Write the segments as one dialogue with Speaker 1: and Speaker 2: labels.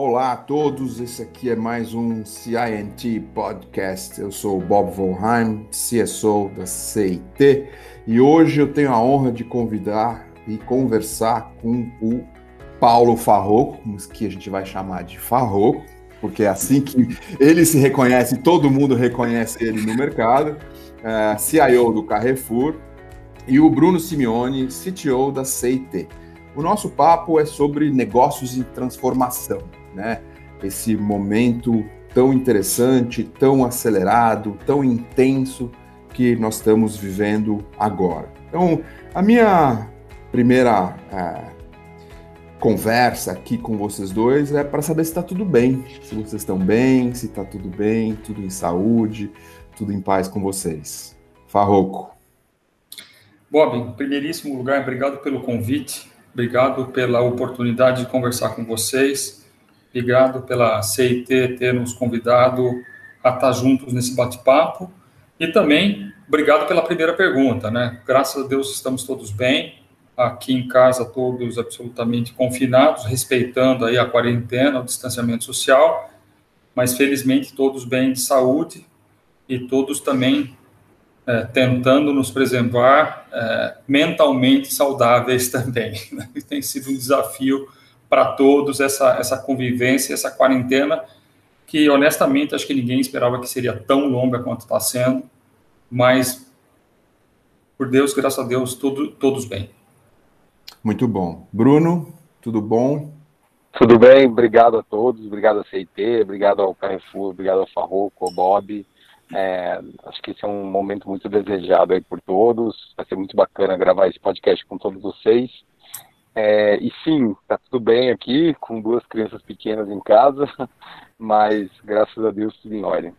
Speaker 1: Olá a todos, esse aqui é mais um CINT Podcast. Eu sou o Bob Volheim, CSO da CIT, e hoje eu tenho a honra de convidar e conversar com o Paulo Farroco, que a gente vai chamar de Farroco, porque é assim que ele se reconhece, todo mundo reconhece ele no mercado, é, CIO do Carrefour, e o Bruno Simeone, CTO da CIT. O nosso papo é sobre negócios em transformação né? Esse momento tão interessante, tão acelerado, tão intenso que nós estamos vivendo agora. Então, a minha primeira é, conversa aqui com vocês dois é para saber se está tudo bem, se vocês estão bem, se está tudo bem, tudo em saúde, tudo em paz com vocês. Farroco.
Speaker 2: Bob, em primeiríssimo lugar, obrigado pelo convite, obrigado pela oportunidade de conversar com vocês. Obrigado pela CIT ter nos convidado a estar juntos nesse bate-papo. E também, obrigado pela primeira pergunta, né? Graças a Deus estamos todos bem, aqui em casa todos absolutamente confinados, respeitando aí a quarentena, o distanciamento social, mas felizmente todos bem de saúde e todos também é, tentando nos preservar é, mentalmente saudáveis também. Né? Tem sido um desafio para todos essa, essa convivência, essa quarentena, que honestamente acho que ninguém esperava que seria tão longa quanto está sendo, mas por Deus, graças a Deus, tudo, todos bem.
Speaker 1: Muito bom. Bruno, tudo bom?
Speaker 3: Tudo bem, obrigado a todos, obrigado a CIT, obrigado ao Carrefour, obrigado ao Farroco, ao Bob. É, acho que esse é um momento muito desejado aí por todos. Vai ser muito bacana gravar esse podcast com todos vocês. É, e sim, tá tudo bem aqui, com duas crianças pequenas em casa, mas graças a Deus tudo em ordem.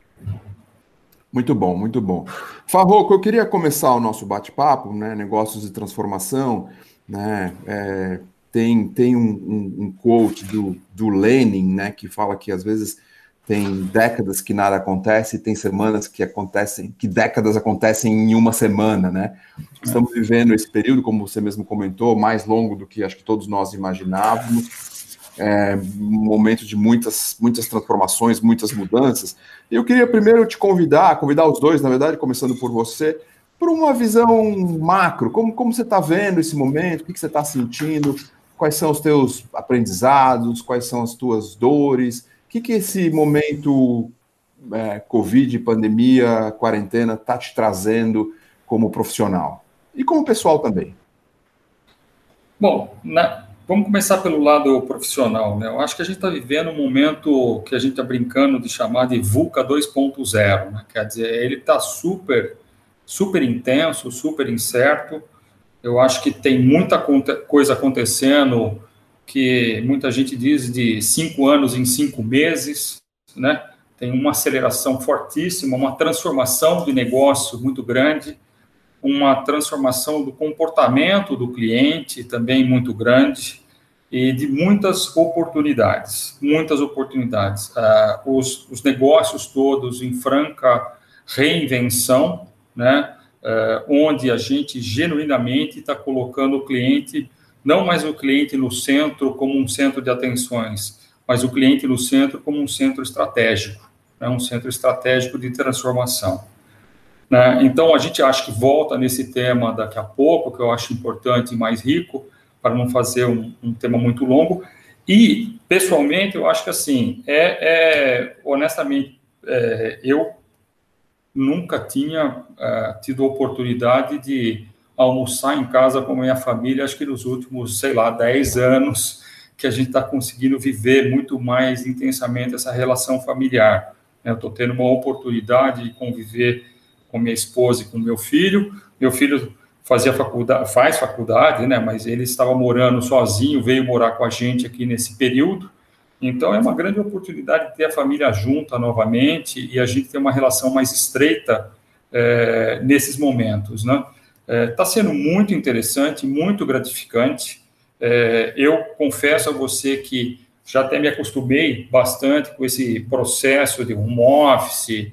Speaker 1: Muito bom, muito bom. Farroco, eu queria começar o nosso bate-papo, né? Negócios de transformação, né? É, tem tem um, um, um, quote do, do Lenin, né? Que fala que às vezes tem décadas que nada acontece, tem semanas que acontecem, que décadas acontecem em uma semana, né? Estamos vivendo esse período, como você mesmo comentou, mais longo do que acho que todos nós imaginávamos. É um momento de muitas, muitas transformações, muitas mudanças. Eu queria primeiro te convidar, convidar os dois, na verdade, começando por você, por uma visão macro. Como, como você está vendo esse momento? O que, que você está sentindo? Quais são os teus aprendizados? Quais são as tuas dores? O que, que esse momento é, Covid, pandemia, quarentena está te trazendo como profissional? E como pessoal também?
Speaker 2: Bom, na, vamos começar pelo lado profissional. Né? Eu acho que a gente está vivendo um momento que a gente está brincando de chamar de VUCA 2.0. Né? Quer dizer, ele está super, super intenso, super incerto. Eu acho que tem muita coisa acontecendo que muita gente diz de cinco anos em cinco meses, né? Tem uma aceleração fortíssima, uma transformação de negócio muito grande, uma transformação do comportamento do cliente também muito grande e de muitas oportunidades, muitas oportunidades. Uh, os, os, negócios todos em franca reinvenção, né? Uh, onde a gente genuinamente está colocando o cliente não mais o cliente no centro como um centro de atenções, mas o cliente no centro como um centro estratégico, né, um centro estratégico de transformação. Né? Então, a gente acha que volta nesse tema daqui a pouco, que eu acho importante e mais rico, para não fazer um, um tema muito longo. E, pessoalmente, eu acho que, assim, é, é honestamente, é, eu nunca tinha é, tido oportunidade de almoçar em casa com a minha família, acho que nos últimos, sei lá, 10 anos, que a gente está conseguindo viver muito mais intensamente essa relação familiar. Eu estou tendo uma oportunidade de conviver com minha esposa e com meu filho. Meu filho fazia faculdade, faz faculdade, né? Mas ele estava morando sozinho, veio morar com a gente aqui nesse período. Então é uma grande oportunidade de ter a família junta novamente e a gente ter uma relação mais estreita é, nesses momentos, né? Está é, sendo muito interessante, muito gratificante. É, eu confesso a você que já até me acostumei bastante com esse processo de home office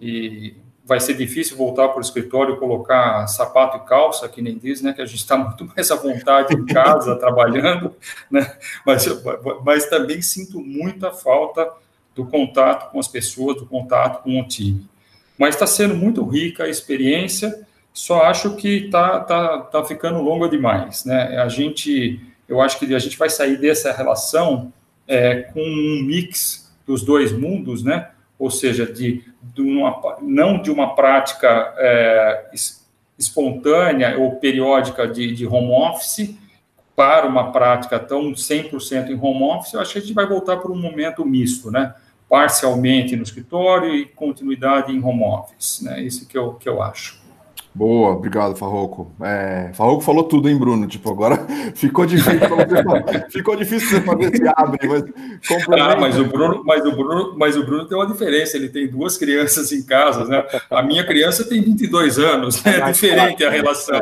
Speaker 2: e vai ser difícil voltar para o escritório colocar sapato e calça, que nem diz, né? Que a gente está muito mais à vontade em casa, trabalhando, né? Mas, mas também sinto muita falta do contato com as pessoas, do contato com o time. Mas está sendo muito rica a experiência, só acho que está tá, tá ficando longa demais, né? A gente, eu acho que a gente vai sair dessa relação é, com um mix dos dois mundos, né? ou seja, de, de uma, não de uma prática é, espontânea ou periódica de, de, home office para uma prática tão 100% em home office, eu acho que a gente vai voltar para um momento misto, né? Parcialmente no escritório e continuidade em home office, né? Isso que eu, que eu acho.
Speaker 1: Boa, obrigado, Farroco. É, Farroco falou tudo, hein, Bruno? Tipo, agora ficou difícil você, ficou difícil você fazer esse abre, mas
Speaker 2: Ah, mas o Bruno, mas o Bruno, mas o Bruno tem uma diferença, ele tem duas crianças em casa, né? A minha criança tem 22 anos, né? é diferente a relação.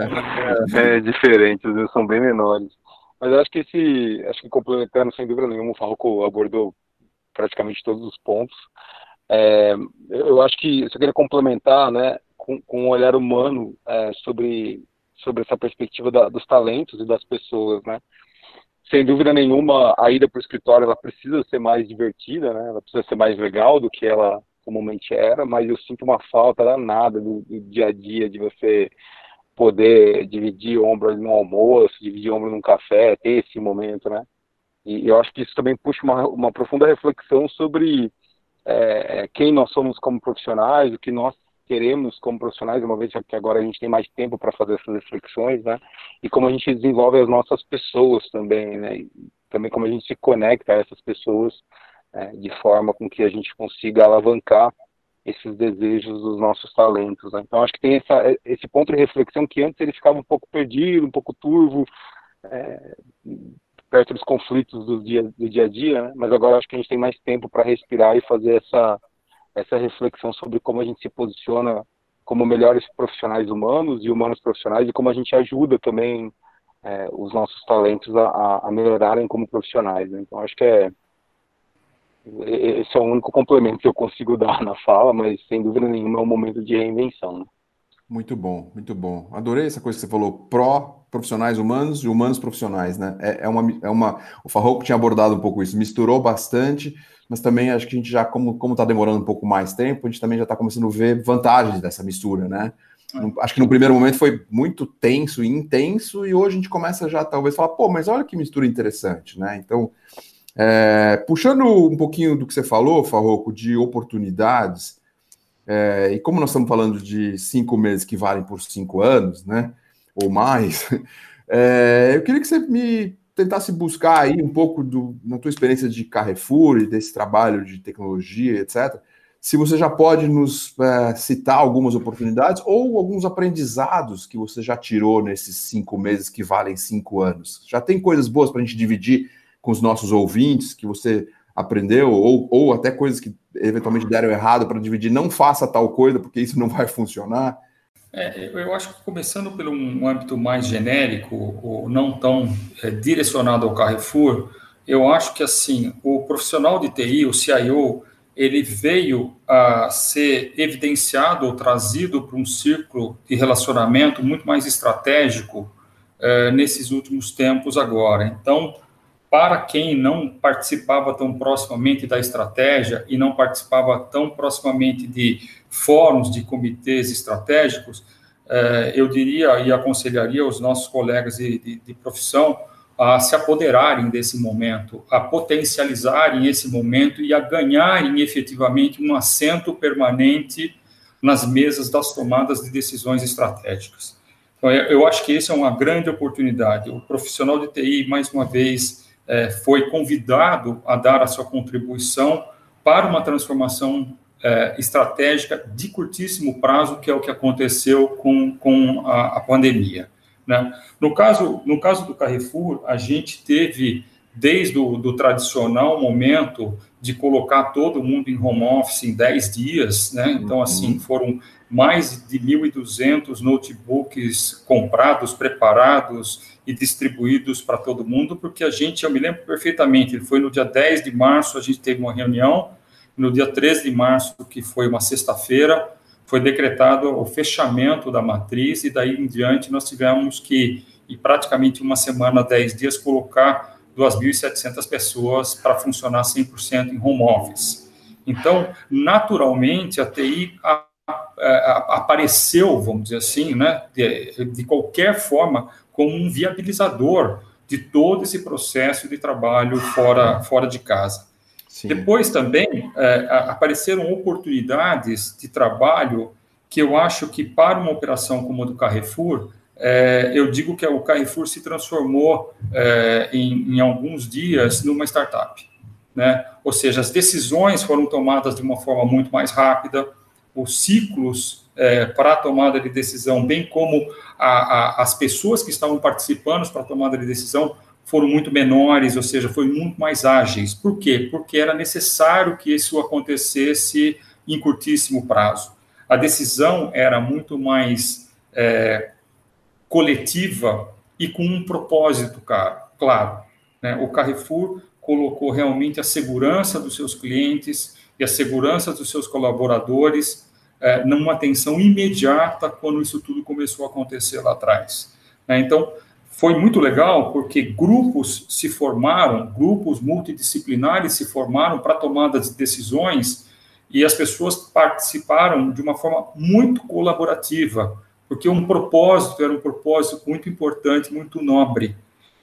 Speaker 3: É, é diferente, os são bem menores. Mas eu acho que esse, acho que complementando sem dúvida nenhuma, o Farroco abordou praticamente todos os pontos. É, eu acho que eu só queria complementar, né? Com, com um olhar humano é, sobre, sobre essa perspectiva da, dos talentos e das pessoas, né? Sem dúvida nenhuma, a ida para o escritório ela precisa ser mais divertida, né? Ela precisa ser mais legal do que ela comumente era, mas eu sinto uma falta danada do, do dia a dia de você poder dividir ombro no almoço, dividir ombro num café, ter esse momento, né? E eu acho que isso também puxa uma, uma profunda reflexão sobre é, quem nós somos como profissionais, o que nós queremos como profissionais, uma vez que agora a gente tem mais tempo para fazer essas reflexões, né? E como a gente desenvolve as nossas pessoas também, né? E também como a gente se conecta a essas pessoas é, de forma com que a gente consiga alavancar esses desejos dos nossos talentos. Né? Então acho que tem essa, esse ponto de reflexão que antes ele ficava um pouco perdido, um pouco turvo, é, perto dos conflitos do dia, do dia a dia, né? mas agora acho que a gente tem mais tempo para respirar e fazer essa essa reflexão sobre como a gente se posiciona como melhores profissionais humanos e humanos profissionais e como a gente ajuda também é, os nossos talentos a, a, melhorarem como profissionais. Né? Então, acho que é esse é o único complemento que eu consigo dar na fala, mas sem dúvida nenhuma é um momento de reinvenção. Né?
Speaker 1: Muito bom, muito bom. Adorei essa coisa que você falou, pró-profissionais humanos e humanos profissionais, né? É, é, uma, é uma. O Farroco tinha abordado um pouco isso, misturou bastante, mas também acho que a gente já, como está demorando um pouco mais tempo, a gente também já está começando a ver vantagens dessa mistura, né? É. Acho que no primeiro momento foi muito tenso e intenso, e hoje a gente começa já talvez falar, pô, mas olha que mistura interessante, né? Então, é, puxando um pouquinho do que você falou, Farroco, de oportunidades. É, e como nós estamos falando de cinco meses que valem por cinco anos, né? Ou mais, é, eu queria que você me tentasse buscar aí um pouco do, na tua experiência de Carrefour e desse trabalho de tecnologia, etc. Se você já pode nos é, citar algumas oportunidades ou alguns aprendizados que você já tirou nesses cinco meses que valem cinco anos. Já tem coisas boas para a gente dividir com os nossos ouvintes que você aprendeu, ou, ou até coisas que eventualmente deram errado para dividir, não faça tal coisa, porque isso não vai funcionar.
Speaker 2: É, eu acho que começando pelo um âmbito mais genérico, ou não tão é, direcionado ao Carrefour, eu acho que assim o profissional de TI, o CIO, ele veio a ser evidenciado ou trazido para um círculo de relacionamento muito mais estratégico é, nesses últimos tempos agora. Então, para quem não participava tão proximamente da estratégia e não participava tão proximamente de fóruns de comitês estratégicos, eh, eu diria e aconselharia os nossos colegas de, de, de profissão a se apoderarem desse momento, a potencializarem esse momento e a ganharem efetivamente um assento permanente nas mesas das tomadas de decisões estratégicas. Então, eu acho que essa é uma grande oportunidade. O profissional de TI, mais uma vez, é, foi convidado a dar a sua contribuição para uma transformação é, estratégica de curtíssimo prazo, que é o que aconteceu com, com a, a pandemia. Né? No, caso, no caso do Carrefour, a gente teve, desde o do tradicional momento de colocar todo mundo em home office em 10 dias, né? então, assim, uhum. foram mais de 1.200 notebooks comprados, preparados e distribuídos para todo mundo, porque a gente, eu me lembro perfeitamente, foi no dia 10 de março, a gente teve uma reunião, no dia 13 de março, que foi uma sexta-feira, foi decretado o fechamento da matriz e daí em diante nós tivemos que, em praticamente uma semana, 10 dias, colocar 2.700 pessoas para funcionar 100% em home office. Então, naturalmente, a TI apareceu, vamos dizer assim, né, de, de qualquer forma, como um viabilizador de todo esse processo de trabalho fora, fora de casa. Sim. Depois também é, apareceram oportunidades de trabalho que eu acho que para uma operação como a do Carrefour, é, eu digo que o Carrefour se transformou é, em, em, alguns dias numa startup. Né? Ou seja, as decisões foram tomadas de uma forma muito mais rápida, os ciclos é, para a tomada de decisão, bem como a, a, as pessoas que estavam participando para a tomada de decisão, foram muito menores, ou seja, foram muito mais ágeis. Por quê? Porque era necessário que isso acontecesse em curtíssimo prazo. A decisão era muito mais é, coletiva e com um propósito claro. claro né? O Carrefour colocou realmente a segurança dos seus clientes e a segurança dos seus colaboradores é, numa atenção imediata quando isso tudo começou a acontecer lá atrás. Né? Então, foi muito legal porque grupos se formaram, grupos multidisciplinares se formaram para tomada de decisões e as pessoas participaram de uma forma muito colaborativa, porque um propósito era um propósito muito importante, muito nobre.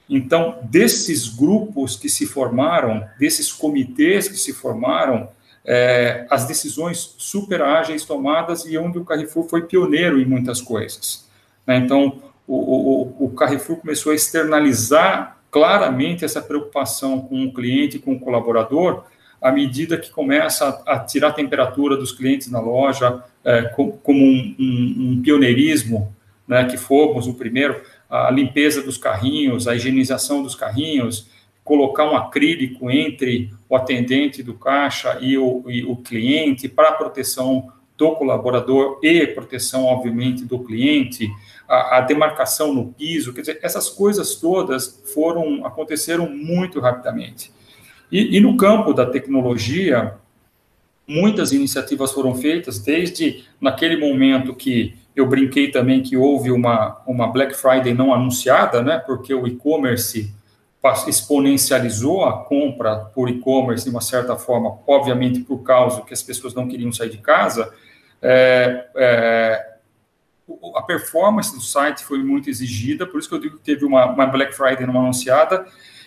Speaker 2: Então, desses grupos que se formaram, desses comitês que se formaram, é, as decisões super ágeis tomadas e onde o Carrefour foi pioneiro em muitas coisas. Né? Então, o, o, o Carrefour começou a externalizar claramente essa preocupação com o cliente, com o colaborador, à medida que começa a, tirar a temperatura dos clientes na loja, é, com, como um, um, um pioneirismo, né, que fomos o primeiro, a limpeza dos carrinhos, a higienização dos carrinhos, colocar um acrílico entre o atendente do caixa e o, e o cliente para proteção do colaborador e proteção, obviamente, do cliente, a, a, demarcação no piso, quer dizer, essas coisas todas foram aconteceram muito rapidamente. E, e no campo da tecnologia, muitas iniciativas foram feitas, desde naquele momento que eu brinquei também que houve uma, uma Black Friday não anunciada, né, porque o e-commerce exponencializou a compra por e-commerce de uma certa forma, obviamente por causa que as pessoas não queriam sair de casa, é, é, a performance do site foi muito exigida, por isso que eu digo que teve uma, uma Black Friday não anunciada,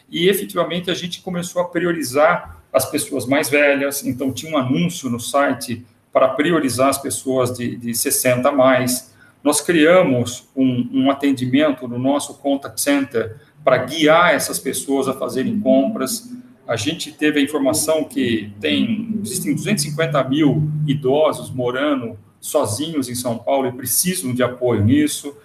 Speaker 2: e efetivamente a gente começou a priorizar as pessoas mais velhas, então tinha um anúncio no site para priorizar as pessoas de, de 60 a mais. Nós criamos um, um atendimento no nosso contact center para guiar essas pessoas a fazerem compras. A gente teve a informação que tem existem 250 mil idosos morando sozinhos em São Paulo e precisam de apoio nisso.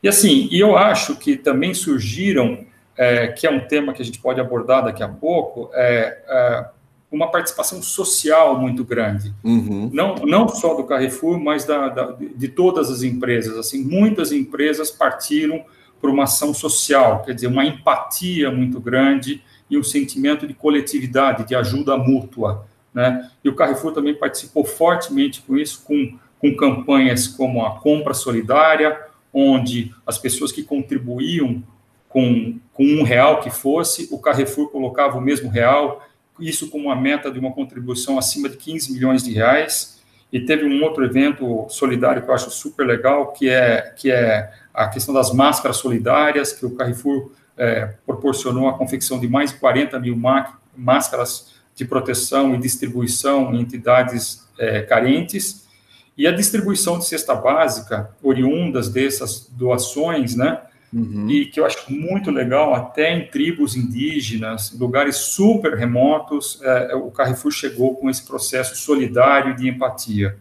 Speaker 2: E assim, e eu acho que também surgiram, é, que é um tema que a gente pode abordar daqui a pouco, é, é uma participação social muito grande. Uhum. Não, não só do Carrefour, mas da, da, de todas as empresas. Assim, muitas empresas partiram para uma ação social, quer dizer, uma empatia muito grande e um sentimento de coletividade, de ajuda mútua. Né? E o Carrefour também participou fortemente com isso, com com campanhas como a compra solidária, onde as pessoas que contribuíam com, com um real que fosse, o Carrefour colocava o mesmo real, isso como uma meta de uma contribuição acima de 15 milhões de reais. E teve um outro evento solidário que eu acho super legal, que é, que é a questão das máscaras solidárias, que o Carrefour é, proporcionou a confecção de mais de 40 mil máscaras de proteção e distribuição em entidades é, carentes e a distribuição de cesta básica, oriundas dessas doações, né? Uhum. E que eu acho muito legal, até em tribos indígenas, lugares super remotos, é, o Carrefour chegou com esse processo solidário de empatia.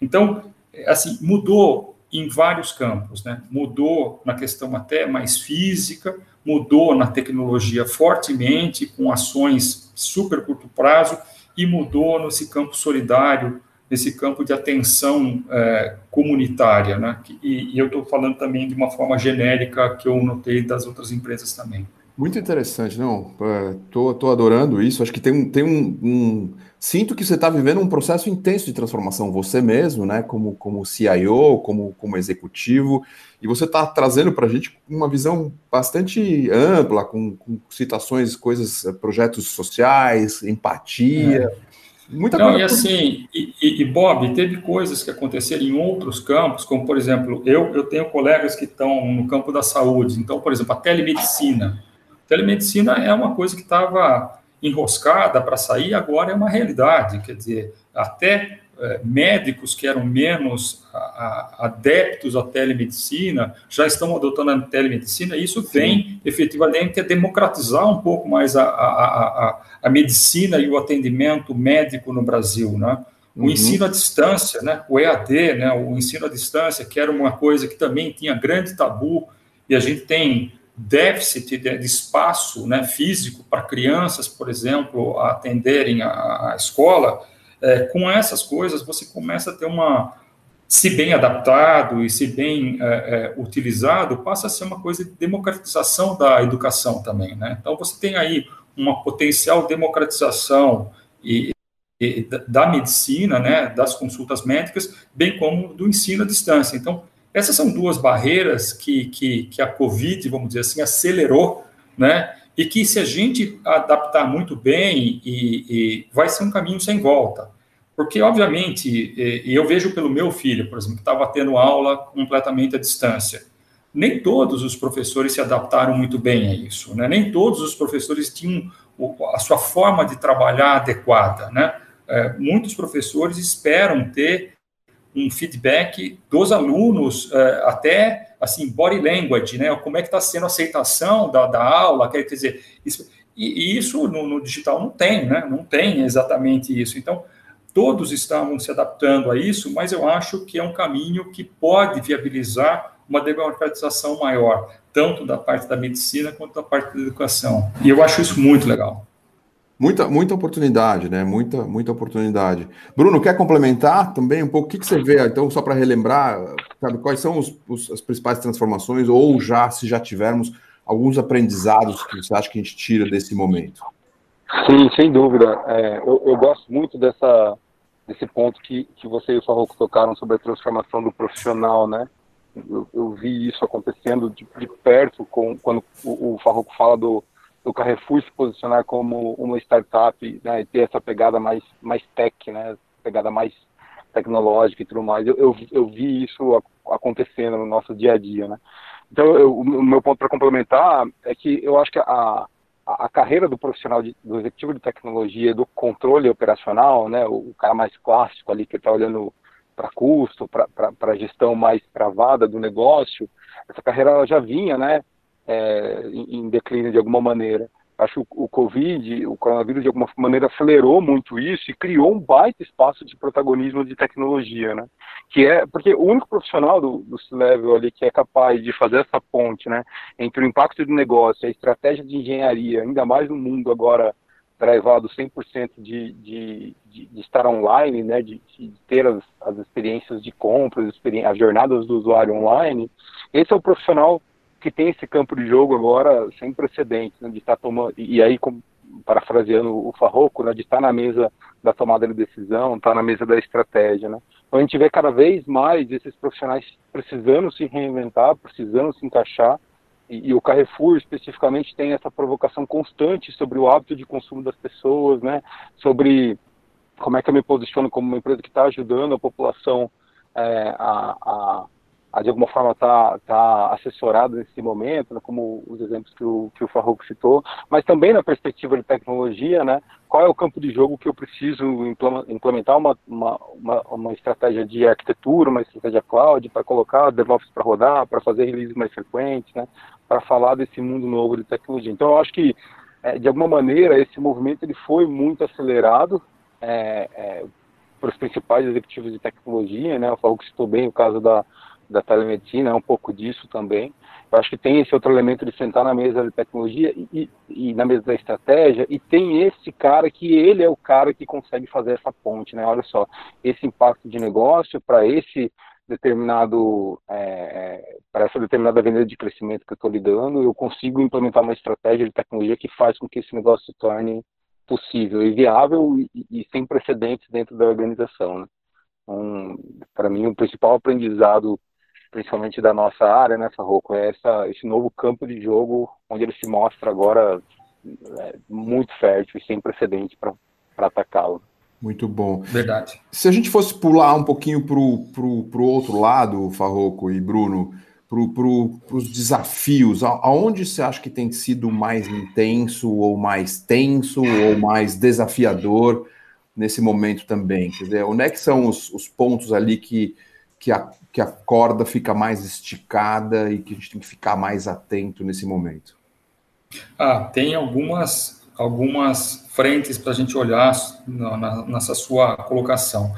Speaker 2: Então, assim, mudou em vários campos, né? Mudou na questão até mais física, mudou na tecnologia fortemente, com ações super curto prazo, e mudou nesse campo solidário, nesse campo de atenção é, comunitária, né? E, e eu estou falando também de uma forma genérica que eu notei das outras empresas também.
Speaker 1: Muito interessante, não? Estou tô, adorando isso. Acho que tem um, tem um, um... sinto que você está vivendo um processo intenso de transformação, você mesmo, né? Como, como CIO, como, como executivo, e você está trazendo para a gente uma visão bastante ampla, com, com, citações, coisas, projetos sociais, empatia. É.
Speaker 2: Muita Não, coisa. E assim, e, e, Bob, teve coisas que aconteceram em outros campos, como por exemplo, eu, eu tenho colegas que estão no campo da saúde, então, por exemplo, a telemedicina. Telemedicina é uma coisa que estava enroscada para sair, agora é uma realidade. Quer dizer, até é, médicos que eram menos a, a, adeptos à telemedicina já estão adotando a telemedicina, e isso vem efetivamente a democratizar um pouco mais a, a, a, medicina e o atendimento médico no Brasil. Né? O uhum. ensino à distância, né? o EAD, né? o ensino à distância, que era uma coisa que também tinha grande tabu, e a gente tem déficit de, de espaço né, físico para crianças, por exemplo, atenderem a, a escola, é, com essas coisas você começa a ter uma, se bem adaptado e se bem é, é, utilizado, passa a ser uma coisa de democratização da educação também, né? Então você tem aí uma potencial democratização e, e da medicina, né, das consultas médicas, bem como do ensino à distância. Então essas são duas barreiras que, que, que a Covid, vamos dizer assim, acelerou, né? E que se a gente adaptar muito bem, e, e vai ser um caminho sem volta. Porque, obviamente, e eu vejo pelo meu filho, por exemplo, que estava tendo aula completamente à distância. Nem todos os professores se adaptaram muito bem a isso, né? Nem todos os professores tinham a sua forma de trabalhar adequada, né? É, muitos professores esperam ter um feedback dos alunos, uh, até assim, body language, né? Como é que está sendo a aceitação da, da aula, quer dizer, isso, e, e isso no, no, digital não tem, né? Não tem exatamente isso. Então, todos estavam se adaptando a isso, mas eu acho que é um caminho que pode viabilizar uma democratização maior, tanto da parte da medicina quanto da parte da educação. E eu acho isso muito legal.
Speaker 1: Muita, muita oportunidade, né? Muita, muita oportunidade. Bruno, quer complementar também um pouco? O que, que você vê? Então, só para relembrar, sabe, quais são os, os, as principais transformações, ou já, se já tivermos, alguns aprendizados que você acha que a gente tira desse momento?
Speaker 3: Sim, sem dúvida. É, eu, eu, gosto muito dessa, desse ponto que, que você e o Farroco tocaram sobre a transformação do profissional, né? Eu, eu vi isso acontecendo de, de perto com, quando o, o Farroco fala do do Carrefour se posicionar como uma startup né, e ter essa pegada mais, mais tech, né, pegada mais tecnológica e tudo mais. Eu, eu, eu vi isso acontecendo no nosso dia a dia. Né? Então, eu, o meu ponto para complementar é que eu acho que a, a, carreira do profissional, de, do executivo de tecnologia, do controle operacional, né, o, o cara mais clássico ali que está olhando para custo, para a gestão mais travada do negócio, essa carreira ela já vinha, né, é, em declínio de alguma maneira. Acho que o Covid, o coronavírus, de alguma maneira acelerou muito isso e criou um baita espaço de protagonismo de tecnologia, né? Que é, porque o único profissional do, do C-Level ali que é capaz de fazer essa ponte, né? Entre o impacto do negócio, a estratégia de engenharia, ainda mais no mundo agora drivado 100% de, de, de, de, estar online, né? De, de ter as, as experiências de compra, as, as jornadas do usuário online, esse é o profissional que tem esse campo de jogo agora sem precedentes, né, de estar tomando, e aí, parafraseando o Farroco, né, de estar na mesa da tomada de decisão, estar na mesa da estratégia, né. Então a gente vê cada vez mais esses profissionais precisando se reinventar, precisando se encaixar, e, e o Carrefour especificamente tem essa provocação constante sobre o hábito de consumo das pessoas, né, sobre como é que eu me posiciono como uma empresa que está ajudando a população é, a a de alguma forma está tá assessorado nesse momento, né, como os exemplos que o, que o Farrouk citou, mas também na perspectiva de tecnologia, né, qual é o campo de jogo que eu preciso implementar uma, uma, uma, uma estratégia de arquitetura, uma estratégia cloud, para colocar DevOps para rodar, para fazer releases mais frequentes, né, para falar desse mundo novo de tecnologia. Então, eu acho que, é, de alguma maneira, esse movimento ele foi muito acelerado, é, é, para os principais executivos de tecnologia, né? O Farrouk citou bem o caso da, da telemedicina, é um pouco disso também. Eu acho que tem esse outro elemento de sentar na mesa de tecnologia e, e, e, na mesa da estratégia, e tem esse cara que ele é o cara que consegue fazer essa ponte, né? Olha só, esse impacto de negócio para esse determinado é, é para essa determinada avenida de crescimento que eu estou lidando, eu consigo implementar uma estratégia de tecnologia que faz com que esse negócio se torne possível e viável e, e sem precedentes dentro da organização. Né? Então, para mim, o principal aprendizado, principalmente da nossa área, nessa né, Rocco, é essa, esse novo campo de jogo onde ele se mostra agora é, muito fértil e sem precedente para atacá-lo.
Speaker 1: Muito bom.
Speaker 2: Verdade.
Speaker 1: Se a gente fosse pular um pouquinho para o outro lado, Farroco e Bruno, para os desafios, aonde você acha que tem sido mais intenso, ou mais tenso, ou mais desafiador nesse momento também? Quer dizer, onde é que são os, os pontos ali que, que, a, que a corda fica mais esticada e que a gente tem que ficar mais atento nesse momento?
Speaker 2: Ah, tem algumas algumas frentes para a gente olhar na, na, nessa sua colocação.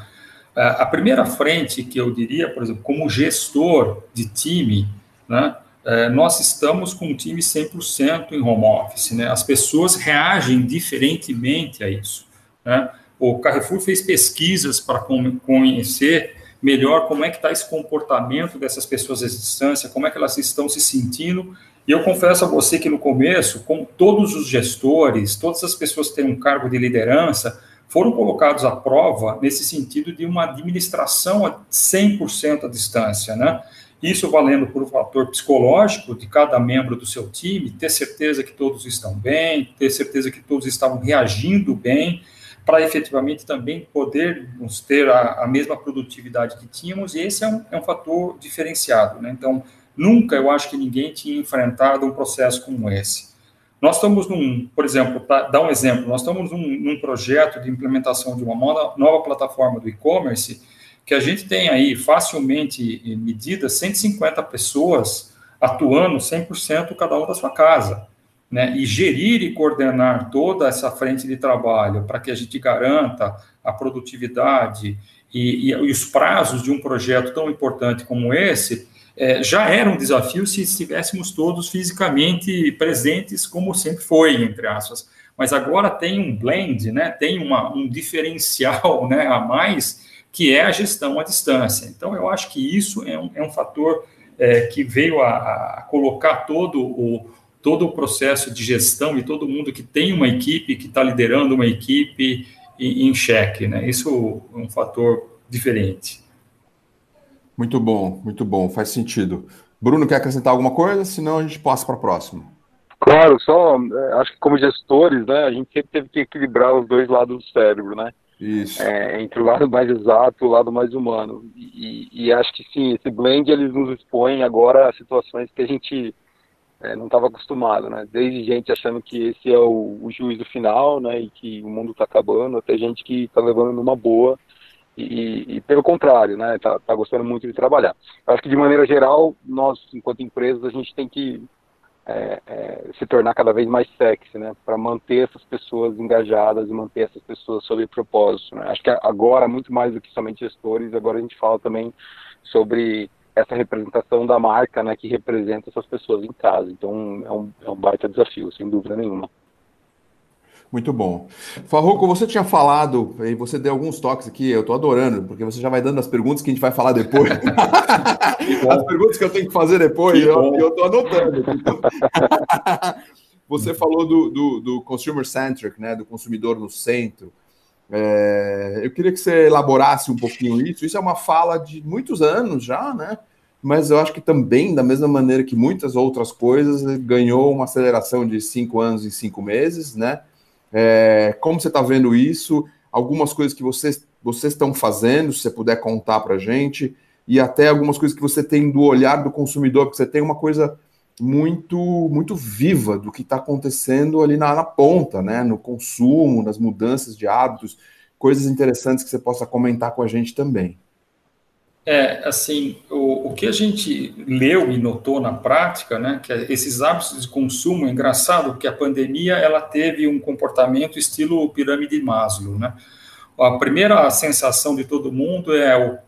Speaker 2: É, a primeira frente que eu diria, por exemplo, como gestor de time, né, é, nós estamos com um time 100% em home office. Né, as pessoas reagem diferentemente a isso. Né. O Carrefour fez pesquisas para conhecer melhor como é que está esse comportamento dessas pessoas à distância, como é que elas estão se sentindo e eu confesso a você que no começo, com todos os gestores, todas as pessoas que têm um cargo de liderança, foram colocados à prova nesse sentido de uma administração a 100% à distância, né? Isso valendo por um fator psicológico de cada membro do seu time, ter certeza que todos estão bem, ter certeza que todos estavam reagindo bem, para efetivamente também podermos ter a, a, mesma produtividade que tínhamos, e esse é um, é um fator diferenciado, né? Então, Nunca eu acho que ninguém tinha enfrentado um processo como esse. Nós estamos num, por exemplo, para dar um exemplo, nós estamos num, num, projeto de implementação de uma nova plataforma do e-commerce que a gente tem aí facilmente medida 150 pessoas atuando 100% cada um da sua casa. Né, e gerir e coordenar toda essa frente de trabalho para que a gente garanta a produtividade e, e, e, os prazos de um projeto tão importante como esse, é, já era um desafio se estivéssemos todos fisicamente presentes, como sempre foi, entre aspas. Mas agora tem um blend, né, tem uma, um diferencial né, a mais, que é a gestão à distância. Então, eu acho que isso é um, é um fator é, que veio a, a, colocar todo o, todo o processo de gestão e todo mundo que tem uma equipe, que está liderando uma equipe em, em xeque. Né? Isso é um fator diferente.
Speaker 1: Muito bom, muito bom, faz sentido. Bruno, quer acrescentar alguma coisa? Senão a gente passa para a próxima.
Speaker 3: Claro, só é, acho que como gestores, né, a gente sempre teve que equilibrar os dois lados do cérebro, né?
Speaker 1: Isso.
Speaker 3: É, entre o lado mais exato e o lado mais humano. E, e, acho que sim, esse blend eles nos expõe agora a situações que a gente é, não estava acostumado, né? Desde gente achando que esse é o, o juízo final, né? E que o mundo está acabando, até gente que está levando numa boa e, e, pelo contrário, né, tá, tá, gostando muito de trabalhar. Acho que de maneira geral, nós, enquanto empresas, a gente tem que é, é, se tornar cada vez mais sexy, né, para manter essas pessoas engajadas e manter essas pessoas sob propósito. Né. Acho que agora, muito mais do que somente gestores, agora a gente fala também sobre essa representação da marca, né, que representa essas pessoas em casa. Então, é um, é um baita desafio, sem dúvida nenhuma.
Speaker 1: Muito bom. Farruco, você tinha falado, e você deu alguns toques aqui, eu estou adorando, porque você já vai dando as perguntas que a gente vai falar depois. as perguntas que eu tenho que fazer depois, que eu estou anotando. você falou do, do, do, consumer centric, né, do consumidor no centro. É, eu queria que você elaborasse um pouquinho isso. Isso é uma fala de muitos anos já, né? Mas eu acho que também, da mesma maneira que muitas outras coisas, ganhou uma aceleração de cinco anos e cinco meses, né? É, como você está vendo isso? Algumas coisas que vocês, vocês estão fazendo, se você puder contar para gente, e até algumas coisas que você tem do olhar do consumidor, porque você tem uma coisa muito muito viva do que está acontecendo ali na, na, ponta, né? No consumo, nas mudanças de hábitos, coisas interessantes que você possa comentar com a gente também.
Speaker 2: É, assim, o, o que a gente leu e notou na prática, né, que é esses hábitos de consumo, é engraçado que a pandemia, ela teve um comportamento estilo pirâmide Maslow, né? A primeira sensação de todo mundo é o,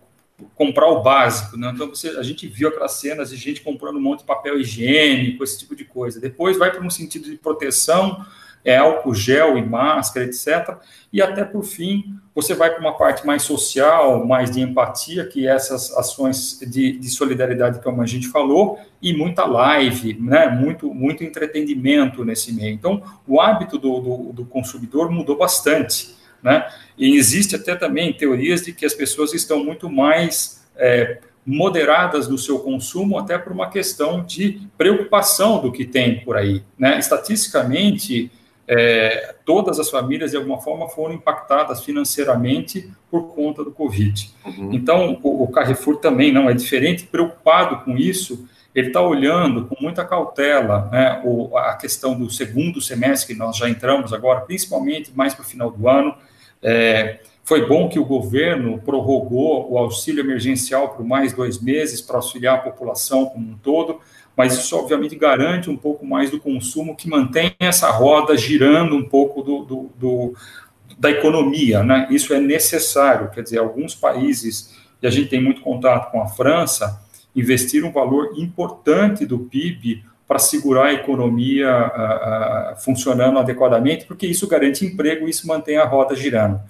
Speaker 2: comprar o básico, né? Então, você, a gente viu aquelas cenas de gente comprando um monte de papel higiênico, esse tipo de coisa. Depois vai para um sentido de proteção, é álcool gel e máscara, etc. E até por fim, você vai para uma parte mais social, mais de empatia, que é essas ações de, de solidariedade, como a gente falou, e muita live, né? muito, muito entretenimento nesse meio. Então, o hábito do, do, do consumidor mudou bastante. Né? E existe até também teorias de que as pessoas estão muito mais é, moderadas no seu consumo, até por uma questão de preocupação do que tem por aí. Né? Estatisticamente, é, todas as famílias, de alguma forma, foram impactadas financeiramente por conta do Covid. Uhum. Então, o, o, Carrefour também não é diferente, preocupado com isso, ele está olhando com muita cautela né, o, a questão do segundo semestre, que nós já entramos agora, principalmente mais para o final do ano. É, foi bom que o governo prorrogou o auxílio emergencial por mais dois meses para auxiliar a população como um todo, mas isso obviamente garante um pouco mais do consumo que mantém essa roda girando um pouco do, do, do, da economia, né? Isso é necessário, quer dizer, alguns países, e a gente tem muito contato com a França, investiram um valor importante do PIB para segurar a economia funcionando adequadamente, porque isso garante emprego e isso mantém a roda girando.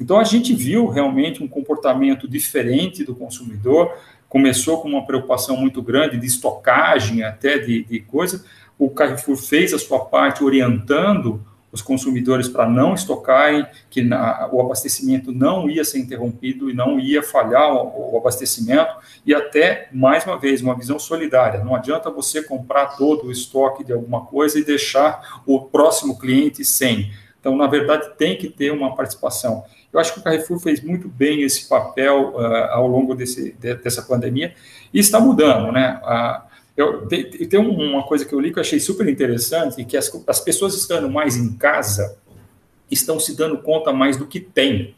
Speaker 2: Então, a gente viu realmente um comportamento diferente do consumidor, começou com uma preocupação muito grande de estocagem, até de, de coisa. O Carrefour fez a sua parte orientando os consumidores para não estocarem, que na, o abastecimento não ia ser interrompido e não ia falhar o, o, abastecimento, e até, mais uma vez, uma visão solidária. Não adianta você comprar todo o estoque de alguma coisa e deixar o próximo cliente sem. Então, na verdade, tem que ter uma participação. Eu acho que o Carrefour fez muito bem esse papel uh, ao longo desse, de, dessa pandemia e está mudando, né? Uh, eu, tem, tem uma coisa que eu li que eu achei super interessante, que as, as pessoas estando mais em casa estão se dando conta mais do que tem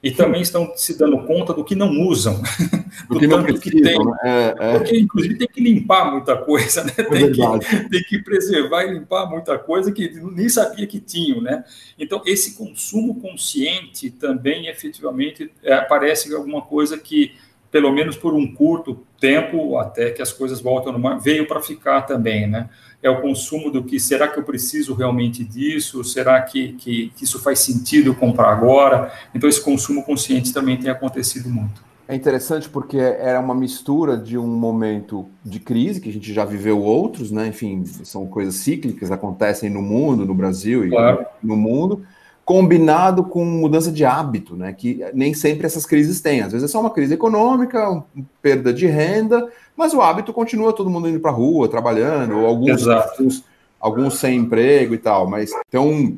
Speaker 2: e também estão se dando conta do que não usam, do, do tanto que tem. Né? É, é. Porque, inclusive, tem que limpar muita coisa, né? É tem, que, tem que preservar e limpar muita coisa que nem sabia que tinham, né? Então, esse consumo consciente também, efetivamente, é, parece alguma coisa que, pelo menos por um curto tempo, até que as coisas voltem ao normal, veio para ficar também, né? é o consumo do que será que eu preciso realmente disso? Será que, que, que isso faz sentido comprar agora? Então, esse consumo consciente também tem acontecido muito.
Speaker 1: É interessante porque era uma mistura de um momento de crise, que a gente já viveu outros, né? Enfim, são coisas cíclicas, acontecem no mundo, no Brasil e claro. no mundo, combinado com mudança de hábito, né? Que nem sempre essas crises têm. Às vezes é só uma crise econômica, perda de renda, mas o hábito continua todo mundo indo para a rua, trabalhando, ou alguns, alguns, alguns sem emprego e tal. Mas então,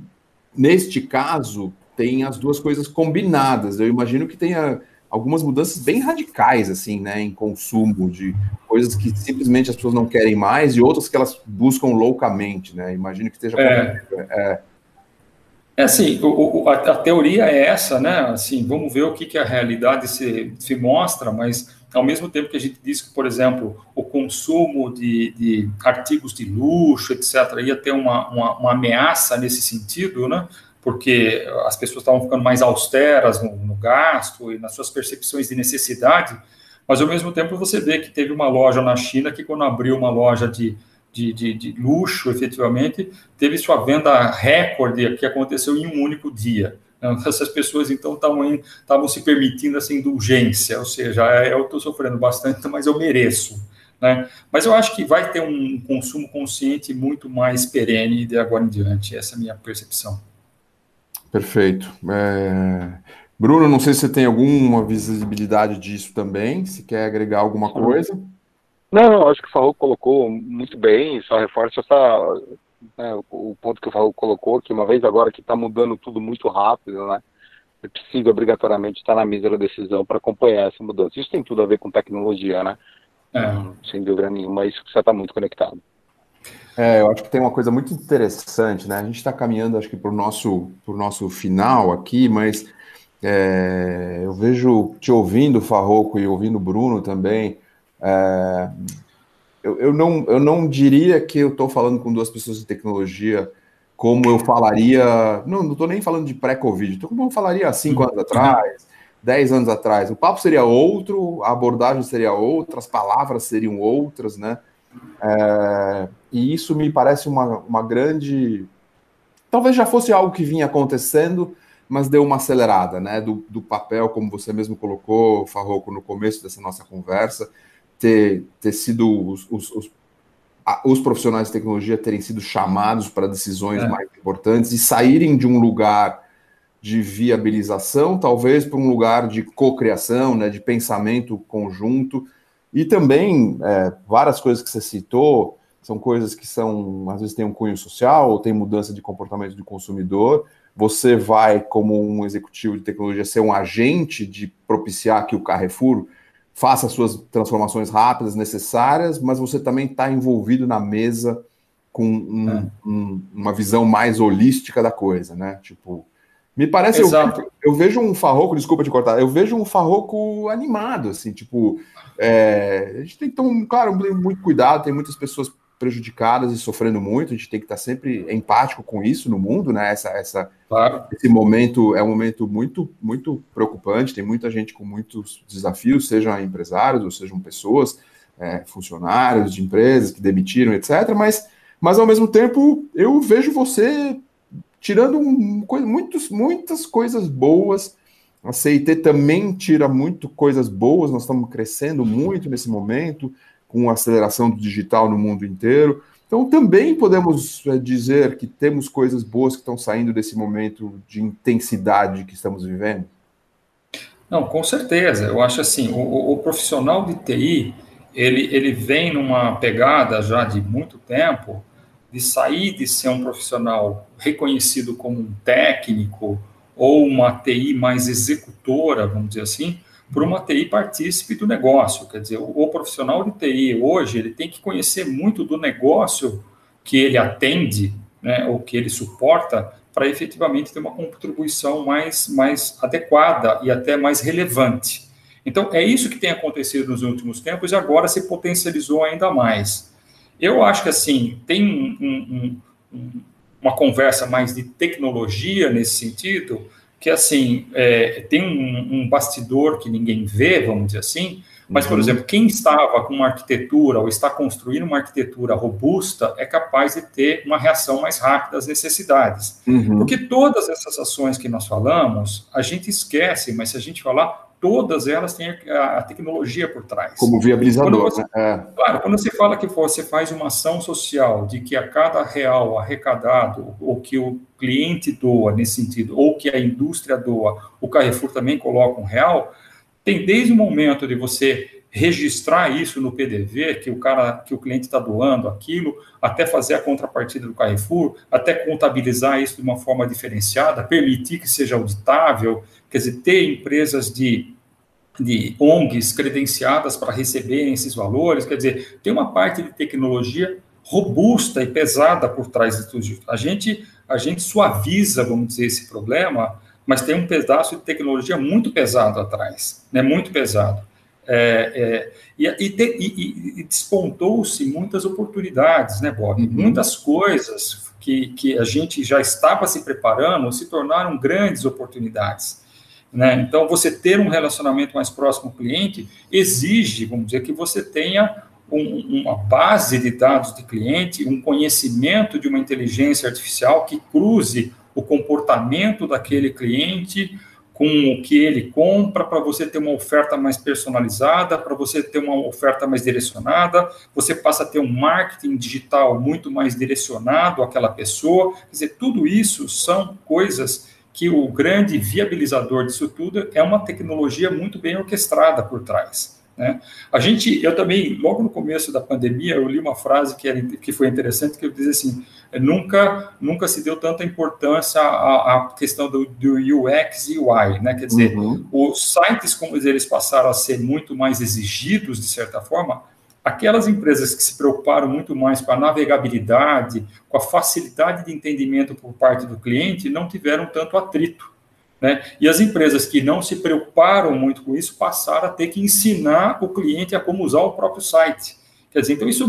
Speaker 1: neste caso, tem as duas coisas combinadas. Eu imagino que tenha algumas mudanças bem radicais, assim, né, em consumo de coisas que simplesmente as pessoas não querem mais e outras que elas buscam loucamente, né? Imagino que esteja. É.
Speaker 2: é. É assim, o, o, a, a, teoria é essa, né? Assim, vamos ver o que, que a realidade se, se mostra, mas ao mesmo tempo que a gente diz que, por exemplo, o consumo de, de artigos de luxo, etc., ia ter uma, uma, uma, ameaça nesse sentido, né? Porque as pessoas estavam ficando mais austeras no, no gasto e nas suas percepções de necessidade, mas ao mesmo tempo você vê que teve uma loja na China que, quando abriu uma loja de de, de, de, luxo, efetivamente, teve sua venda recorde que aconteceu em um único dia. Essas pessoas, então, estavam se permitindo essa indulgência, ou seja, é, eu estou sofrendo bastante, mas eu mereço. Né? Mas eu acho que vai ter um consumo consciente muito mais perene de agora em diante, essa é a minha percepção.
Speaker 1: Perfeito. É... Bruno, não sei se você tem alguma visibilidade disso também, se quer agregar alguma coisa.
Speaker 3: Não, acho que o Farro colocou muito bem, só reforça essa, né, o ponto que o Farro colocou, que uma vez agora que está mudando tudo muito rápido, né? É preciso obrigatoriamente estar na mesa da decisão para acompanhar essa mudança. Isso tem tudo a ver com tecnologia, né? É. Sem dúvida nenhuma, isso precisa estar muito conectado.
Speaker 1: É, eu acho que tem uma coisa muito interessante, né? A gente está caminhando, acho que, para o nosso, nosso final aqui, mas é, eu vejo te ouvindo, Farroco, e ouvindo o Bruno também, é, eu, eu, não, eu não diria que eu estou falando com duas pessoas de tecnologia como eu falaria. Não, não estou nem falando de pré-Covid, como eu falaria cinco anos atrás, dez anos atrás. O papo seria outro, a abordagem seria outra, as palavras seriam outras, né? É, e isso me parece uma, uma grande talvez já fosse algo que vinha acontecendo, mas deu uma acelerada, né? Do, do papel, como você mesmo colocou, Farroco, no começo dessa nossa conversa, ter, ter sido os, os, os, os profissionais de tecnologia terem sido chamados para decisões é. mais importantes e saírem de um lugar de viabilização, talvez para um lugar de cocriação, né, de pensamento conjunto, e também é, várias coisas que você citou são coisas que são às vezes tem um cunho social ou tem mudança de comportamento do consumidor. Você vai, como um executivo de tecnologia, ser um agente de propiciar que o Carrefour faça suas transformações rápidas necessárias, mas você também está envolvido na mesa com um, é. um, uma visão mais holística da coisa, né? Tipo, me parece, eu, eu, vejo um farroco, desculpa te cortar, eu vejo um farroco animado, assim, tipo, é, a gente tem que tomar, claro, muito cuidado, tem muitas pessoas prejudicadas e sofrendo muito, a gente tem que estar sempre empático com isso no mundo, né? Essa, essa, claro. Esse momento é um momento muito, muito preocupante, tem muita gente com muitos desafios, sejam empresários ou sejam pessoas, é, funcionários de empresas que demitiram, etc. Mas, mas ao mesmo tempo, eu vejo você tirando um, muitos, muitas coisas boas. A CIT também tira muito coisas boas, nós estamos crescendo muito nesse momento com a aceleração do digital no mundo inteiro. Então, também podemos é, dizer que temos coisas boas que estão saindo desse momento de intensidade que estamos vivendo?
Speaker 2: Não, com certeza. Eu acho assim, o, o profissional de TI, ele, ele vem numa pegada já de muito tempo de sair de ser um profissional reconhecido como um técnico ou uma TI mais executora, vamos dizer assim, para uma TI partícipe do negócio. Quer dizer, o, o, profissional de TI hoje ele tem que conhecer muito do negócio que ele atende, né, ou que ele suporta, para efetivamente ter uma contribuição mais, mais adequada e até mais relevante. Então, é isso que tem acontecido nos últimos tempos e agora se potencializou ainda mais. Eu acho que, assim, tem um, um, uma conversa mais de tecnologia nesse sentido, que assim é, tem um, um, bastidor que ninguém vê, vamos dizer assim. Mas, por uhum. exemplo, quem estava com uma arquitetura ou está construindo uma arquitetura robusta é capaz de ter uma reação mais rápida às necessidades. Uhum. Porque todas essas ações que nós falamos, a gente esquece, mas se a gente falar, todas elas têm a, tecnologia por trás.
Speaker 1: Como viabilizador.
Speaker 2: Você,
Speaker 1: né? é.
Speaker 2: Claro, quando você fala que você faz uma ação social de que a cada real arrecadado, ou que o cliente doa nesse sentido, ou que a indústria doa, o Carrefour também coloca um real, tem desde o momento de você registrar isso no PDV, que o cara, que o cliente está doando aquilo, até fazer a contrapartida do Carrefour, até contabilizar isso de uma forma diferenciada, permitir que seja auditável, quer dizer, ter empresas de, de ONGs credenciadas para receberem esses valores, quer dizer, tem uma parte de tecnologia robusta e pesada por trás de tudo isso. A gente, a gente suaviza, vamos dizer, esse problema, mas tem um pedaço de tecnologia muito pesado atrás, né, muito pesado. É, é, e, e, e, e despontou-se muitas oportunidades, né, Bob? Uhum. Muitas coisas que, que a gente já estava se preparando se tornaram grandes oportunidades. Né? Então, você ter um relacionamento mais próximo com o cliente exige, vamos dizer, que você tenha um, uma base de dados de cliente, um conhecimento de uma inteligência artificial que cruze o comportamento daquele cliente com o que ele compra, para você ter uma oferta mais personalizada, para você ter uma oferta mais direcionada, você passa a ter um marketing digital muito mais direcionado àquela pessoa. Quer dizer, tudo isso são coisas que o grande viabilizador disso tudo é uma tecnologia muito bem orquestrada por trás. Né? A gente, eu também, logo no começo da pandemia, eu li uma frase que, era, que foi interessante, que eu dizia assim, nunca, nunca se deu tanta importância à, à questão do, do, UX e UI, né? Quer dizer, uhum. os sites, como eles passaram a ser muito mais exigidos, de certa forma, aquelas empresas que se preocuparam muito mais com a navegabilidade, com a facilidade de entendimento por parte do cliente, não tiveram tanto atrito. Né? E as empresas que não se preocuparam muito com isso passaram a ter que ensinar o cliente a como usar o próprio site. Quer dizer, então isso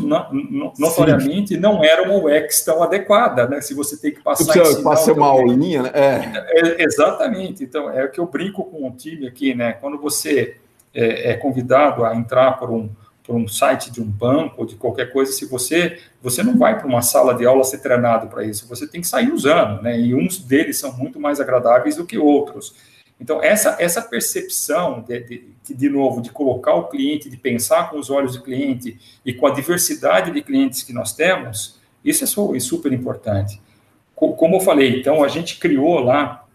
Speaker 2: notoriamente não era uma UX tão adequada, né? Se você tem que passar...
Speaker 1: Você passa uma aulinha, né?
Speaker 2: É. é. Exatamente. Então, é o que eu brinco com o time aqui, né? Quando você é, é convidado a entrar por um, por um site de um banco ou de qualquer coisa, se você você não vai para uma sala de aula ser treinado para isso, você tem que sair usando, né? E uns deles são muito mais agradáveis do que outros. Então essa essa percepção de, de, de novo de colocar o cliente, de pensar com os olhos do cliente e com a diversidade de clientes que nós temos, isso é super importante. Como eu falei, então a gente criou lá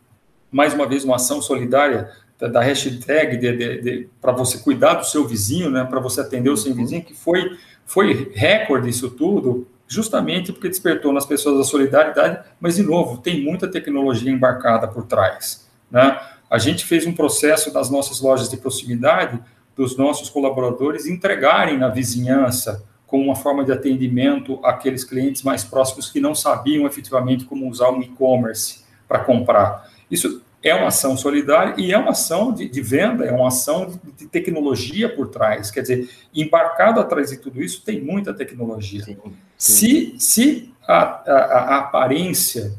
Speaker 2: mais uma vez uma ação solidária da, hashtag de, de, de para você cuidar do seu vizinho, né, para você atender o seu uhum. vizinho, que foi, foi recorde isso tudo, justamente porque despertou nas pessoas a solidariedade, mas, de novo, tem muita tecnologia embarcada por trás. Né? A gente fez um processo das nossas lojas de proximidade, dos nossos colaboradores entregarem na vizinhança com uma forma de atendimento aqueles clientes mais próximos que não sabiam efetivamente como usar um e-commerce para comprar. Isso é uma ação solidária e é uma ação de, de venda, é uma ação de, de, tecnologia por trás. Quer dizer, embarcado atrás de tudo isso tem muita tecnologia. Sim, sim. Se, se a, a, a, aparência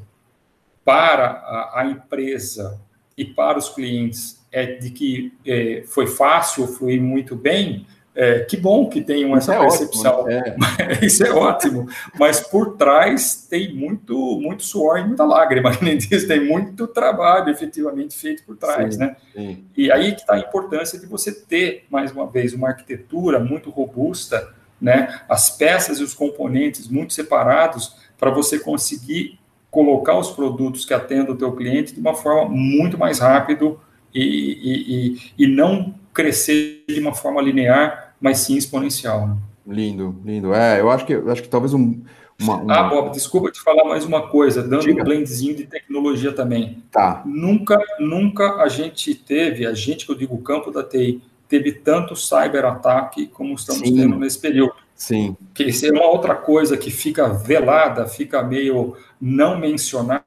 Speaker 2: para a, a, empresa e para os clientes é de que é, foi fácil, fluir muito bem, é, que bom que tenham essa é percepção. Ótimo, né? é. Isso é ótimo. Mas por trás tem muito, muito suor e muita lágrima, nem diz, tem muito trabalho efetivamente feito por trás, sim, né? Sim. E aí que está a importância de você ter, mais uma vez, uma arquitetura muito robusta, né? As peças e os componentes muito separados para você conseguir colocar os produtos que atendem o teu cliente de uma forma muito mais rápido e, e, e, e não crescer de uma forma linear mas sim exponencial. Né?
Speaker 1: Lindo, lindo. É, eu acho que eu acho que talvez um. Uma, uma...
Speaker 2: Ah, Bob, desculpa te falar mais uma coisa, dando Diga. um blendzinho de tecnologia também.
Speaker 1: Tá.
Speaker 2: Nunca, nunca a gente teve, a gente que eu digo o campo da TI, teve tanto cyberataque como estamos sim. tendo nesse período.
Speaker 1: Sim.
Speaker 2: Que isso é uma outra coisa que fica velada, fica meio não mencionada,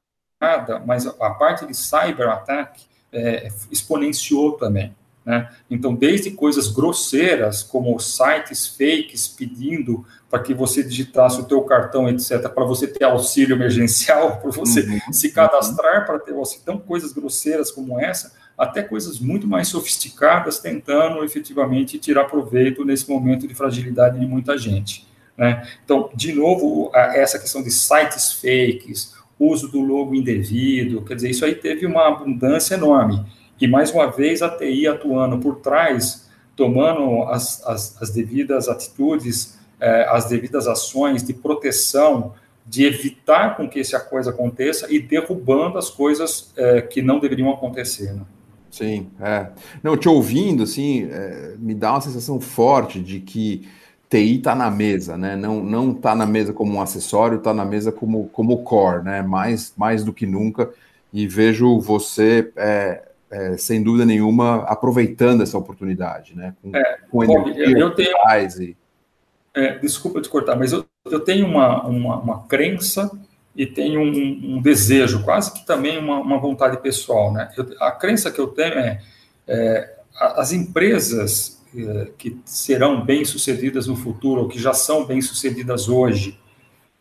Speaker 2: mas a parte de cyberataque é, exponenciou também. Né? Então, desde coisas grosseiras, como sites fakes pedindo para que você digitasse o teu cartão, etc., para você ter auxílio emergencial, para você uhum. se cadastrar para ter auxílio, então coisas grosseiras como essa, até coisas muito mais sofisticadas, tentando efetivamente tirar proveito nesse momento de fragilidade de muita gente. Né? Então, de novo, essa questão de sites fakes, uso do logo indevido, quer dizer, isso aí teve uma abundância enorme. E, mais uma vez, a TI atuando por trás, tomando as, as, as devidas atitudes, eh, as devidas ações de proteção, de evitar com que essa coisa aconteça e derrubando as coisas eh, que não deveriam acontecer. Né?
Speaker 1: Sim, é. Não, te ouvindo, assim, é, me dá uma sensação forte de que TI está na mesa, né? Não não está na mesa como um acessório, está na mesa como como core, né? Mais mais do que nunca. E vejo você é, é, sem dúvida nenhuma, aproveitando essa oportunidade, né?
Speaker 2: Com, é, com energia, eu tenho, e... é, desculpa te cortar, mas eu, eu tenho uma, uma, uma crença e tenho um, um, desejo, quase que também uma, uma vontade pessoal, né? Eu, a crença que eu tenho é, é as empresas é, que serão bem sucedidas no futuro ou que já são bem sucedidas hoje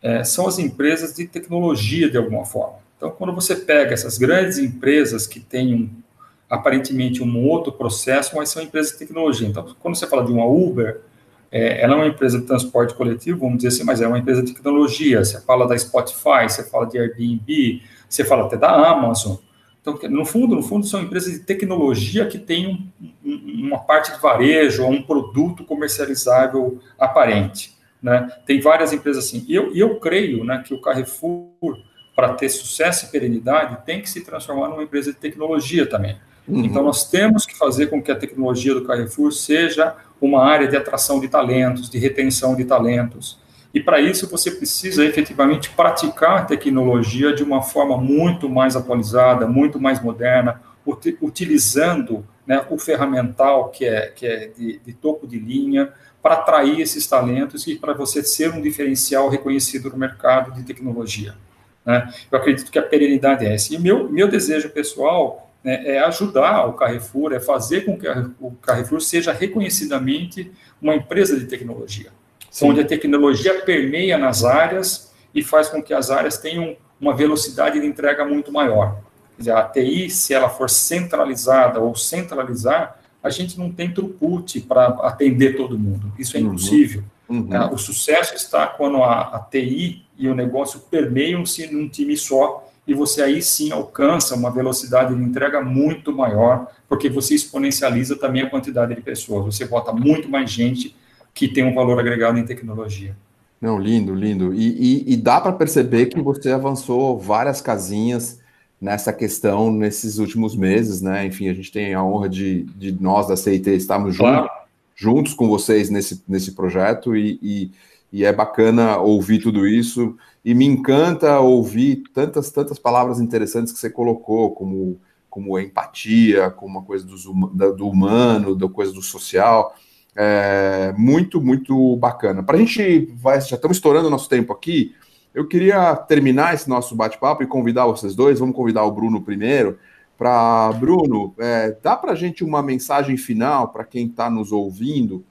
Speaker 2: é, são as empresas de tecnologia de alguma forma. Então, quando você pega essas grandes empresas que têm um aparentemente um outro processo, mas são empresas de tecnologia. Então, quando você fala de uma Uber, é, ela é uma empresa de transporte coletivo, vamos dizer assim, mas é uma empresa de tecnologia. Você fala da Spotify, você fala de Airbnb, você fala até da Amazon. Então, no fundo, no fundo, são empresas de tecnologia que têm um, um, uma parte de varejo, um produto comercializável aparente. Né? Tem várias empresas assim. E eu, eu creio né, que o Carrefour, para ter sucesso e perenidade, tem que se transformar numa empresa de tecnologia também. Uhum. Então, nós temos que fazer com que a tecnologia do Carrefour seja uma área de atração de talentos, de retenção de talentos. E para isso você precisa efetivamente praticar a tecnologia de uma forma muito mais atualizada, muito mais moderna, utilizando né, o ferramental que é, que é de, de topo de linha para atrair esses talentos e para você ser um diferencial reconhecido no mercado de tecnologia. Né? Eu acredito que a perenidade é essa. E meu, meu desejo pessoal né, é ajudar o Carrefour, é fazer com que o Carrefour seja reconhecidamente uma empresa de tecnologia, Sim. onde a tecnologia permeia nas áreas e faz com que as áreas tenham uma velocidade de entrega muito maior. Quer dizer, a TI, se ela for centralizada ou centralizar, a gente não tem throughput para atender todo mundo. Isso é uhum. impossível. Uhum. Uhum. o sucesso está quando a, a TI e o negócio permeiam-se num time só e você aí sim alcança uma velocidade de entrega muito maior, porque você exponencializa também a quantidade de pessoas. Você bota muito mais gente que tem um valor agregado em tecnologia.
Speaker 1: Não, lindo, lindo. E, e, e dá para perceber que você avançou várias casinhas nessa questão nesses últimos meses, né? Enfim, a gente tem a honra de, de nós da CIT estarmos claro. juntos, juntos com vocês nesse, nesse projeto e, e, e é bacana ouvir tudo isso. E me encanta ouvir tantas, tantas palavras interessantes que você colocou, como, como empatia, como uma coisa do, do humano, da coisa do social. É, muito, muito bacana. Para a gente, vai, já estamos estourando o nosso tempo aqui, eu queria terminar esse nosso bate-papo e convidar vocês dois, vamos convidar o Bruno primeiro, para Bruno, é, dá para a gente uma mensagem final para quem está nos ouvindo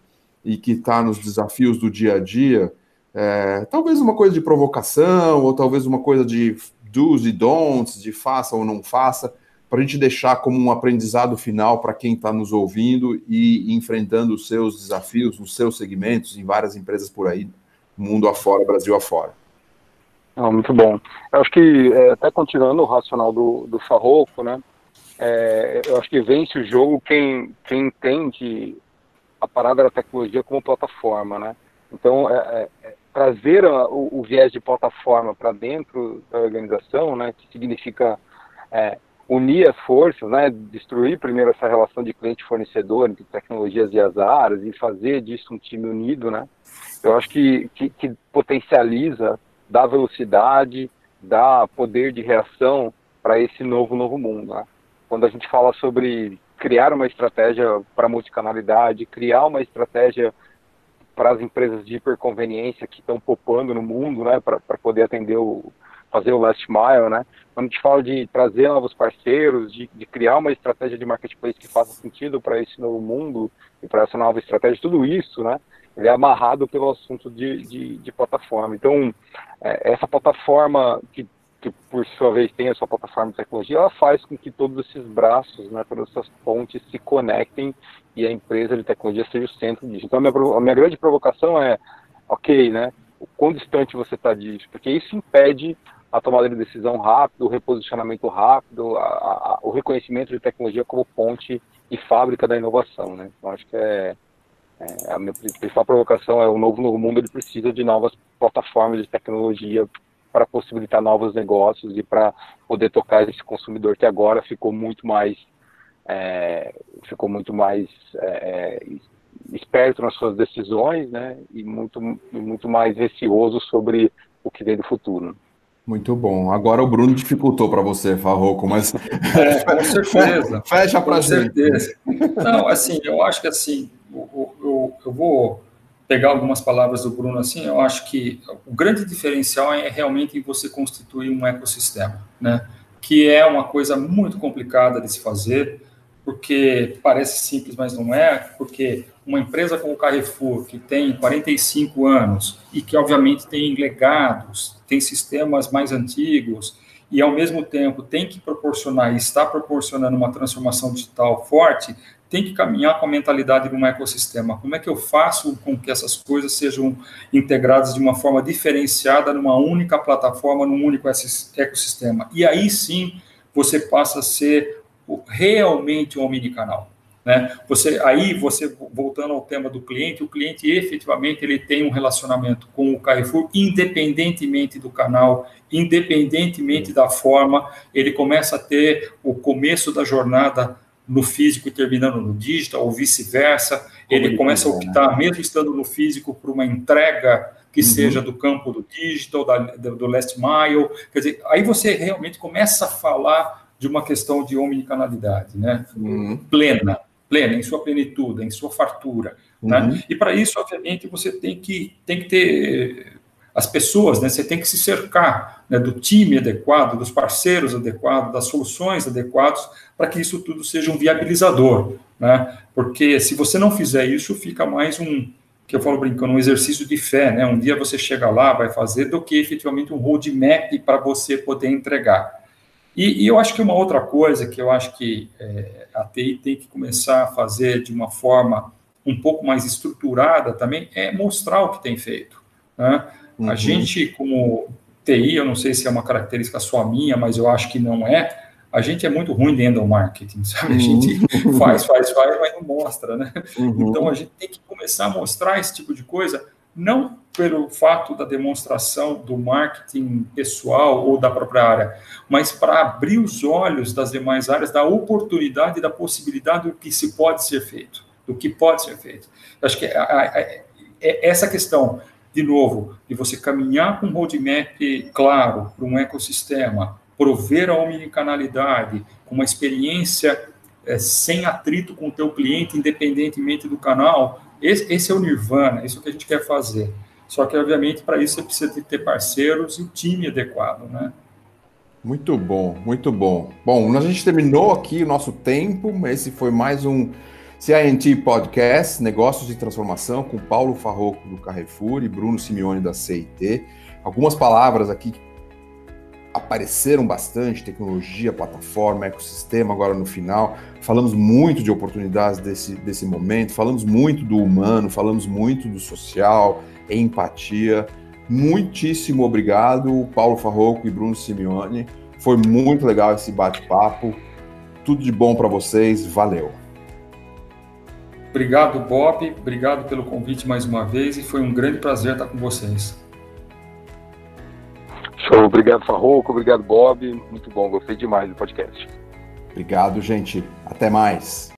Speaker 1: e que está nos desafios do dia a dia, é, talvez uma coisa de provocação, ou talvez uma coisa de do's e don'ts, de faça ou não faça, para a gente deixar como um aprendizado final para quem está nos ouvindo e enfrentando os seus desafios, os seus segmentos em várias empresas por aí, mundo afora, Brasil afora.
Speaker 3: Ah, muito bom. Eu acho que, é, até continuando o racional do, do Farroco, né, é, eu acho que vence o jogo quem, quem entende a parada da tecnologia como plataforma, né? Então, é, é, trazer a, o, o, viés de plataforma para dentro da organização, né, que significa é, unir as forças, né, destruir primeiro essa relação de cliente-fornecedor entre tecnologias e as áreas e fazer disso um time unido, né, eu acho que, que, que potencializa, dá velocidade, dá poder de reação para esse novo, novo mundo. Né? Quando a gente fala sobre criar uma estratégia para multicanalidade, criar uma estratégia para as empresas de hiperconveniência que estão popando no mundo, né, para poder atender o fazer o last mile, né? Quando a gente fala de trazer novos parceiros, de, de criar uma estratégia de marketplace que faça sentido para esse novo mundo e para essa nova estratégia, tudo isso, né? Ele é amarrado pelo assunto de, de, de plataforma. Então, é, essa plataforma que que por sua vez tem a sua plataforma de tecnologia, ela faz com que todos esses braços, né, todas essas pontes se conectem e a empresa de tecnologia seja o centro disso. Então, a minha, a minha grande provocação é, ok, né, o quão distante você está disso, porque isso impede a tomada de decisão rápida, o reposicionamento rápido, a, a, o reconhecimento de tecnologia como ponte e fábrica da inovação, né. Então, acho que é, é, a minha principal provocação é o novo, novo mundo ele precisa de novas plataformas de tecnologia para possibilitar novos negócios e para poder tocar esse consumidor que agora ficou muito mais é, ficou muito mais é, é esperto nas suas decisões, né, e muito muito mais receoso sobre o que vem do futuro.
Speaker 1: Muito bom. Agora o Bruno dificultou para você, Farroco, mas
Speaker 2: é, com certeza.
Speaker 1: Fecha para
Speaker 2: certeza. Não, assim, eu acho que assim, eu, eu, eu vou pegar algumas palavras do Bruno assim, eu acho que o grande diferencial é realmente você constituir um ecossistema, né? Que é uma coisa muito complicada de se fazer, porque parece simples, mas não é, porque uma empresa como o Carrefour, que tem 45 anos e que obviamente tem legados, tem sistemas mais antigos e ao mesmo tempo tem que proporcionar e está proporcionando uma transformação digital forte, tem que caminhar com a mentalidade de um ecossistema. Como é que eu faço com que essas coisas sejam integradas de uma forma diferenciada numa única plataforma, num único ecossistema? E aí sim você passa a ser realmente um omnicanal. Né? Você, aí você voltando ao tema do cliente, o cliente efetivamente ele tem um relacionamento com o Carrefour, independentemente do canal, independentemente da forma, ele começa a ter o começo da jornada no físico e terminando no digital, ou vice-versa. Ele começa a optar, mesmo estando no físico, por uma entrega que uhum. seja do campo do digital, da, do last mile. Quer dizer, aí você realmente começa a falar de uma questão de omnicanalidade, né? Uhum. Plena, plena, em sua plenitude, em sua fartura. Né? Uhum. Né? E para isso, obviamente, você tem que, tem que ter as pessoas, né? Você tem que se cercar né, do time adequado, dos parceiros adequados, das soluções adequadas, para que isso tudo seja um viabilizador, né? Porque se você não fizer isso, fica mais um, que eu falo brincando, um exercício de fé, né? Um dia você chega lá, vai fazer, do que efetivamente um roadmap para você poder entregar. E, e, eu acho que uma outra coisa que eu acho que é, a TI tem que começar a fazer de uma forma um pouco mais estruturada também é mostrar o que tem feito. Né? Uhum. A gente, como TI, eu não sei se é uma característica só minha, mas eu acho que não é, a gente é muito ruim dentro do marketing, sabe? A gente uhum. faz, faz, faz, mas não mostra, né? Uhum. Então a gente tem que começar a mostrar esse tipo de coisa, não pelo fato da demonstração do marketing pessoal ou da própria área, mas para abrir os olhos das demais áreas da oportunidade e da possibilidade do que se pode ser feito, do que pode ser feito. Eu acho que a, a, a, é essa questão, de novo, de você caminhar com um roadmap claro para um ecossistema, prover a omnicanalidade, com uma experiência é, sem atrito com o teu cliente, independentemente do canal, esse, esse, é o nirvana, isso é o que a gente quer fazer. Só que, obviamente, para isso você precisa ter parceiros e o time adequado, né?
Speaker 1: Muito bom, muito bom. Bom, a gente terminou aqui o nosso tempo, esse foi mais um CINT Podcast, Negócios de Transformação, com Paulo Farroco do Carrefour e Bruno Simeone da CIT. Algumas palavras aqui que apareceram bastante, tecnologia, plataforma, ecossistema, agora no final. Falamos muito de oportunidades desse, desse momento, falamos muito do humano, falamos muito do social, empatia. Muitíssimo obrigado, Paulo Farroco e Bruno Simeone. Foi muito legal esse bate-papo. Tudo de bom para vocês. Valeu.
Speaker 2: Obrigado, Bob. Obrigado pelo convite mais uma vez e foi um grande prazer estar com vocês.
Speaker 3: Show, obrigado Farroco, obrigado Bob, muito bom, gostei demais do podcast.
Speaker 1: Obrigado, gente. Até mais.